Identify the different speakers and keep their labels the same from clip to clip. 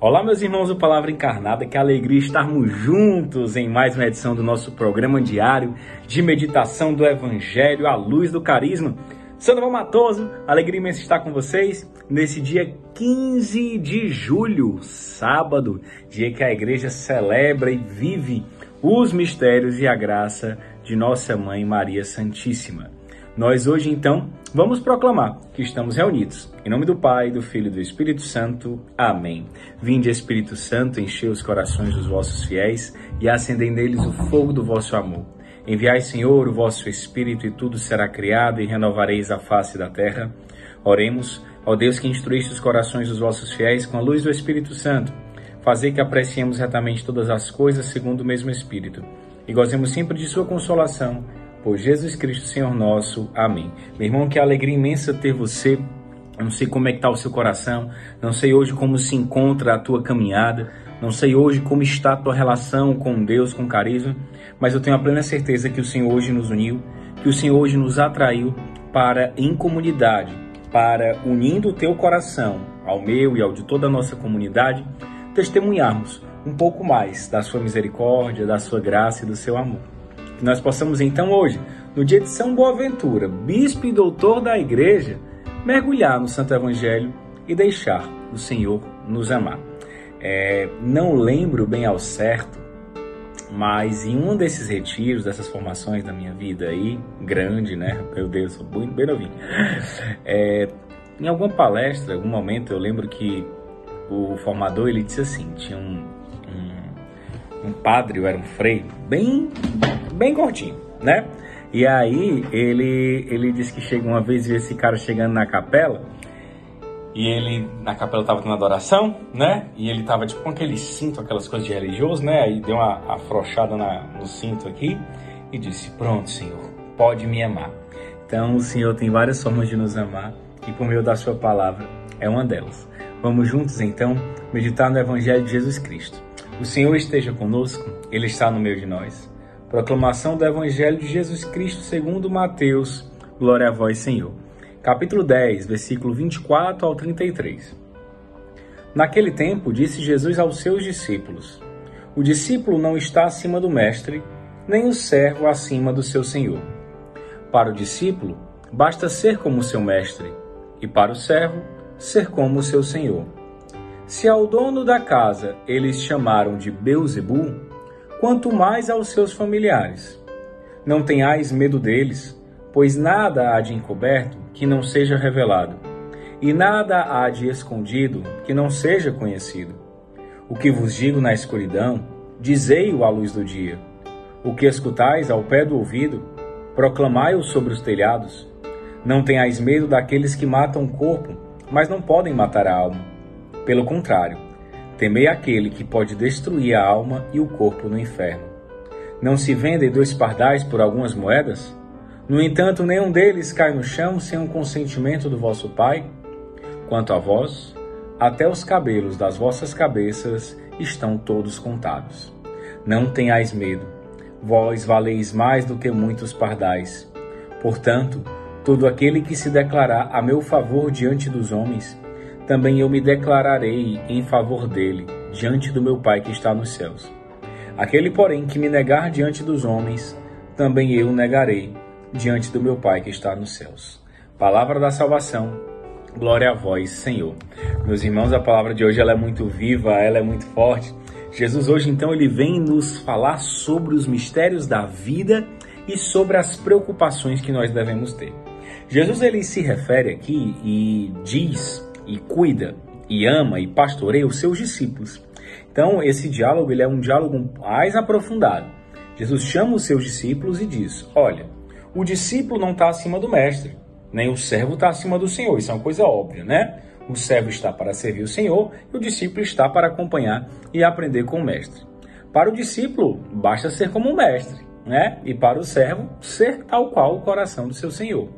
Speaker 1: Olá, meus irmãos do Palavra Encarnada, que alegria estarmos juntos em mais uma edição do nosso programa diário de meditação do Evangelho à luz do carisma. Sandro Matoso, alegria imensa estar com vocês nesse dia 15 de julho, sábado, dia que a igreja celebra e vive os mistérios e a graça de Nossa Mãe Maria Santíssima. Nós hoje, então, vamos proclamar que estamos reunidos. Em nome do Pai, do Filho e do Espírito Santo. Amém. Vinde, Espírito Santo, encher os corações dos vossos fiéis e acendei neles o fogo do vosso amor. Enviai, Senhor, o vosso Espírito e tudo será criado e renovareis a face da terra. Oremos, ó Deus que instruíste os corações dos vossos fiéis com a luz do Espírito Santo. Fazer que apreciemos retamente todas as coisas segundo o mesmo Espírito e gozemos sempre de sua consolação por Jesus Cristo, Senhor nosso. Amém. Meu irmão, que alegria imensa ter você. não sei como é que está o seu coração, não sei hoje como se encontra a tua caminhada, não sei hoje como está a tua relação com Deus, com carisma, mas eu tenho a plena certeza que o Senhor hoje nos uniu, que o Senhor hoje nos atraiu para, em comunidade, para, unindo o teu coração ao meu e ao de toda a nossa comunidade, testemunharmos um pouco mais da sua misericórdia, da sua graça e do seu amor. Que nós possamos então hoje, no dia de São Boaventura, bispo e doutor da igreja, mergulhar no Santo Evangelho e deixar o Senhor nos amar. É, não lembro bem ao certo, mas em um desses retiros, dessas formações da minha vida aí, grande, né? Meu Deus, sou bem, bem novinho. É, em alguma palestra, algum momento, eu lembro que o formador ele disse assim: tinha um, um, um padre, ou era um frei, bem bem gordinho, né? E aí ele, ele disse que chega uma vez esse cara chegando na capela e ele na capela tava tendo adoração, né? E ele tava tipo com aquele cinto, aquelas coisas de religioso, né? Aí deu uma afrouxada na, no cinto aqui e disse: Pronto, Senhor, pode me amar. Então o Senhor tem várias formas de nos amar e por meio da Sua palavra é uma delas. Vamos juntos então meditar no Evangelho de Jesus Cristo. O Senhor esteja conosco, Ele está no meio de nós. Proclamação do Evangelho de Jesus Cristo segundo Mateus. Glória a vós, Senhor. Capítulo 10, versículo 24 ao 33. Naquele tempo, disse Jesus aos seus discípulos: O discípulo não está acima do mestre, nem o servo acima do seu senhor. Para o discípulo, basta ser como seu mestre, e para o servo, ser como seu senhor. Se ao dono da casa eles chamaram de Beuzebu, quanto mais aos seus familiares. Não tenhais medo deles, pois nada há de encoberto que não seja revelado, e nada há de escondido que não seja conhecido. O que vos digo na escuridão, dizei-o à luz do dia. O que escutais ao pé do ouvido, proclamai-o sobre os telhados. Não tenhais medo daqueles que matam o corpo, mas não podem matar a alma. Pelo contrário, Temei aquele que pode destruir a alma e o corpo no inferno. Não se vendem dois pardais por algumas moedas? No entanto, nenhum deles cai no chão sem o consentimento do vosso Pai? Quanto a vós, até os cabelos das vossas cabeças estão todos contados. Não tenhais medo, vós valeis mais do que muitos pardais. Portanto, todo aquele que se declarar a meu favor diante dos homens, também eu me declararei em favor dele, diante do meu Pai que está nos céus. Aquele, porém, que me negar diante dos homens, também eu negarei diante do meu Pai que está nos céus. Palavra da salvação. Glória a vós, Senhor. Meus irmãos, a palavra de hoje ela é muito viva, ela é muito forte. Jesus hoje então ele vem nos falar sobre os mistérios da vida e sobre as preocupações que nós devemos ter. Jesus ele se refere aqui e diz e cuida e ama e pastoreia os seus discípulos. Então, esse diálogo ele é um diálogo mais aprofundado. Jesus chama os seus discípulos e diz: Olha, o discípulo não está acima do mestre, nem o servo está acima do Senhor. Isso é uma coisa óbvia, né? O servo está para servir o Senhor e o discípulo está para acompanhar e aprender com o mestre. Para o discípulo, basta ser como o mestre, né? E para o servo, ser tal qual o coração do seu Senhor.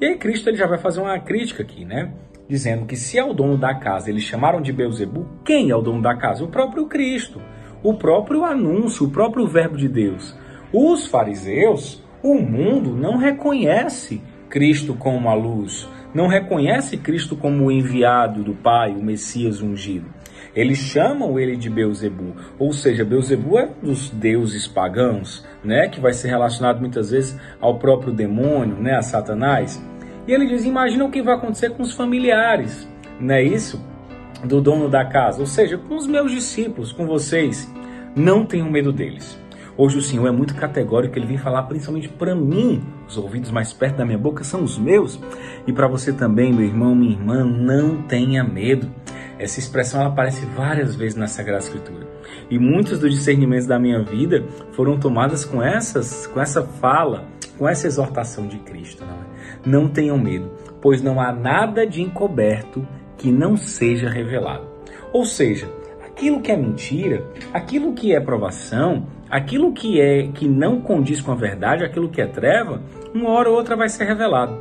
Speaker 1: E aí Cristo ele já vai fazer uma crítica aqui, né? Dizendo que se é o dono da casa eles chamaram de Beuzebu, quem é o dono da casa? O próprio Cristo, o próprio anúncio, o próprio verbo de Deus. Os fariseus, o mundo não reconhece Cristo como a luz, não reconhece Cristo como o enviado do Pai, o Messias ungido. Eles chamam ele de Beuzebu, ou seja, Beuzebu é dos deuses pagãos, né, que vai ser relacionado muitas vezes ao próprio demônio, né, a Satanás. E ele diz: imagina o que vai acontecer com os familiares, não é isso? Do dono da casa, ou seja, com os meus discípulos, com vocês. Não tenham medo deles. Hoje o Senhor é muito categórico, ele vem falar principalmente para mim. Os ouvidos mais perto da minha boca são os meus. E para você também, meu irmão, minha irmã, não tenha medo. Essa expressão ela aparece várias vezes na Sagrada Escritura. E muitos dos discernimentos da minha vida foram tomadas com essas, com essa fala, com essa exortação de Cristo. Não, é? não tenham medo, pois não há nada de encoberto que não seja revelado. Ou seja, aquilo que é mentira, aquilo que é provação, aquilo que é que não condiz com a verdade, aquilo que é treva, uma hora ou outra vai ser revelado.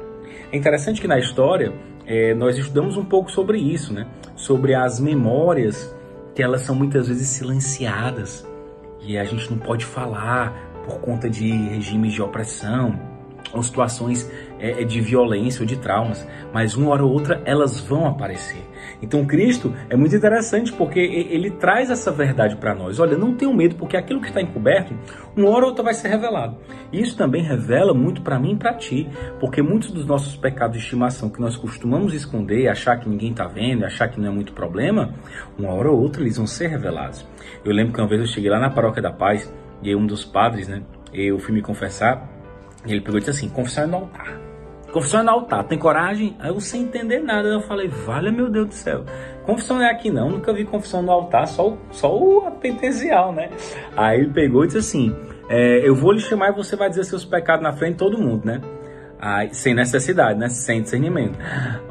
Speaker 1: É interessante que na história é, nós estudamos um pouco sobre isso, né? Sobre as memórias que elas são muitas vezes silenciadas e a gente não pode falar por conta de regimes de opressão ou situações é, é de violência ou de traumas, mas uma hora ou outra elas vão aparecer. Então Cristo é muito interessante porque ele traz essa verdade para nós. Olha, não tenham medo porque aquilo que está encoberto, uma hora ou outra vai ser revelado. Isso também revela muito para mim e para ti, porque muitos dos nossos pecados de estimação que nós costumamos esconder, achar que ninguém está vendo, achar que não é muito problema, uma hora ou outra eles vão ser revelados. Eu lembro que uma vez eu cheguei lá na Paróquia da Paz e aí um dos padres, né, eu fui me confessar e ele pegou e disse assim: confissão é no altar. Confissão é no altar, tem coragem? Aí eu sem entender nada, eu falei, vale meu Deus do céu. Confissão não é aqui não, nunca vi confissão no altar, só, só o penitencial, né? Aí ele pegou e disse assim, é, eu vou lhe chamar e você vai dizer seus pecados na frente de todo mundo, né? Aí, sem necessidade, né? Sem discernimento.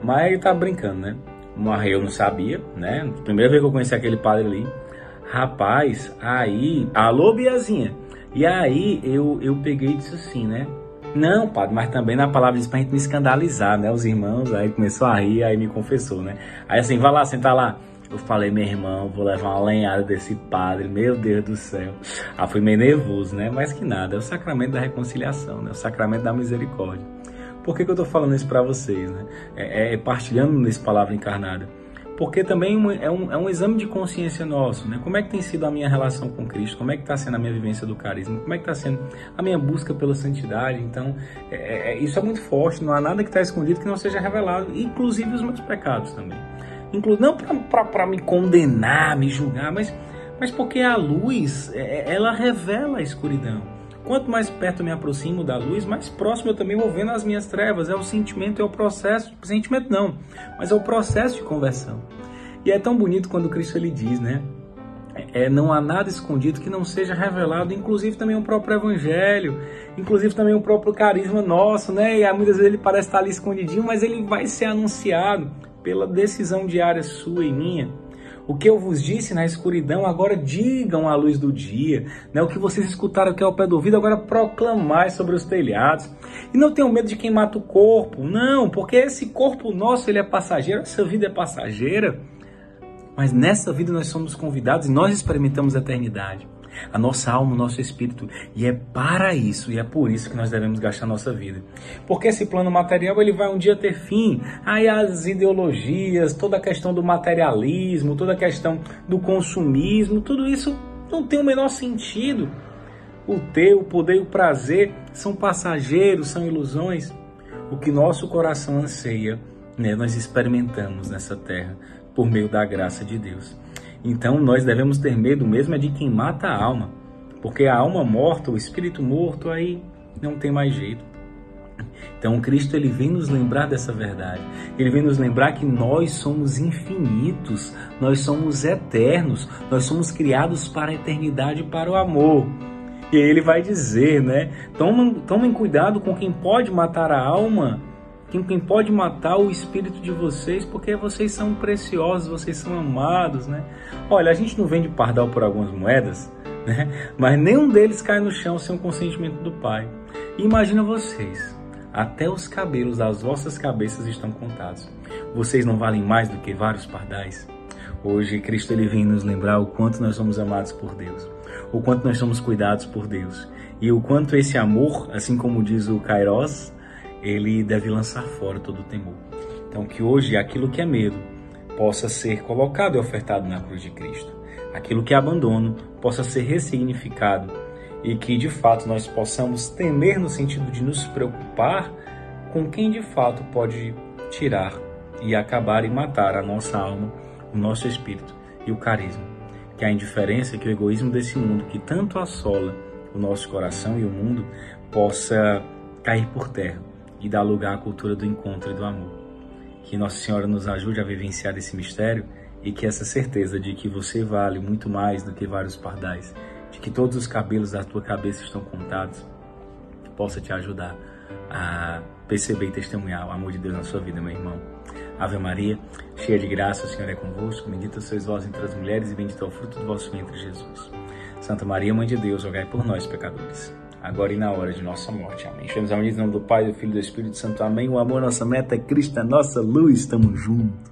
Speaker 1: Mas ele tá brincando, né? Mas eu não sabia, né? Primeira vez que eu conheci aquele padre ali. Rapaz, aí... Alô, Biazinha! E aí eu, eu peguei e disse assim, né? Não, padre, mas também na palavra diz pra gente não escandalizar, né? Os irmãos, aí começou a rir, aí me confessou, né? Aí assim, vai lá, senta lá. Eu falei, meu irmão, vou levar uma lenhada desse padre, meu Deus do céu. Ah, fui meio nervoso, né? Mas que nada, é o sacramento da reconciliação, né? O sacramento da misericórdia. Por que, que eu tô falando isso para vocês, né? É, é, é partilhando nesse palavra encarnada porque também é um, é um exame de consciência nosso, né? Como é que tem sido a minha relação com Cristo? Como é que está sendo a minha vivência do carisma? Como é que está sendo a minha busca pela santidade? Então, é, é, é isso é muito forte, não há nada que está escondido que não seja revelado, inclusive os meus pecados também. Inclu não para me condenar, me julgar, mas, mas porque a luz, é, é, ela revela a escuridão. Quanto mais perto eu me aproximo da luz, mais próximo eu também vou vendo as minhas trevas. É o sentimento, é o processo. Sentimento não, mas é o processo de conversão. E é tão bonito quando Cristo ele diz, né? É, não há nada escondido que não seja revelado, inclusive também o próprio Evangelho, inclusive também o próprio carisma nosso, né? E muitas vezes ele parece estar ali escondidinho, mas ele vai ser anunciado pela decisão diária sua e minha. O que eu vos disse na escuridão, agora digam à luz do dia. Né? O que vocês escutaram aqui ao pé do ouvido, agora proclamai sobre os telhados. E não tenham medo de quem mata o corpo. Não, porque esse corpo nosso ele é passageiro, essa vida é passageira. Mas nessa vida nós somos convidados e nós experimentamos a eternidade a nossa alma, o nosso espírito. E é para isso, e é por isso que nós devemos gastar nossa vida. Porque esse plano material ele vai um dia ter fim. Aí as ideologias, toda a questão do materialismo, toda a questão do consumismo, tudo isso não tem o menor sentido. O ter, o poder e o prazer são passageiros, são ilusões. O que nosso coração anseia, né, nós experimentamos nessa terra por meio da graça de Deus. Então nós devemos ter medo mesmo é de quem mata a alma, porque a alma morta, o espírito morto, aí não tem mais jeito. Então Cristo ele vem nos lembrar dessa verdade. Ele vem nos lembrar que nós somos infinitos, nós somos eternos, nós somos criados para a eternidade para o amor. E ele vai dizer, né? Tomem, tomem cuidado com quem pode matar a alma quem, pode matar o espírito de vocês, porque vocês são preciosos, vocês são amados, né? Olha, a gente não vende pardal por algumas moedas, né? Mas nenhum deles cai no chão sem o consentimento do Pai. E imagina vocês, até os cabelos das vossas cabeças estão contados. Vocês não valem mais do que vários pardais? Hoje Cristo ele vem nos lembrar o quanto nós somos amados por Deus, o quanto nós somos cuidados por Deus e o quanto esse amor, assim como diz o Kairos, ele deve lançar fora todo o temor. Então, que hoje aquilo que é medo possa ser colocado e ofertado na cruz de Cristo. Aquilo que é abandono possa ser ressignificado e que de fato nós possamos temer no sentido de nos preocupar com quem de fato pode tirar e acabar e matar a nossa alma, o nosso espírito e o carisma. Que a indiferença, que o egoísmo desse mundo que tanto assola o nosso coração e o mundo possa cair por terra e dar lugar à cultura do encontro e do amor. Que Nossa Senhora nos ajude a vivenciar esse mistério e que essa certeza de que você vale muito mais do que vários pardais, de que todos os cabelos da tua cabeça estão contados, possa te ajudar a perceber e testemunhar o amor de Deus na sua vida, meu irmão. Ave Maria, cheia de graça, o Senhor é convosco, bendita sois vós entre as mulheres e bendito é o fruto do vosso ventre, Jesus. Santa Maria, Mãe de Deus, rogai por nós, pecadores, agora e na hora de nossa morte. Amém. Chegamos ao em nome do Pai, do Filho e do Espírito Santo. Amém. O amor, nossa meta, é Cristo, é nossa luz. Estamos juntos.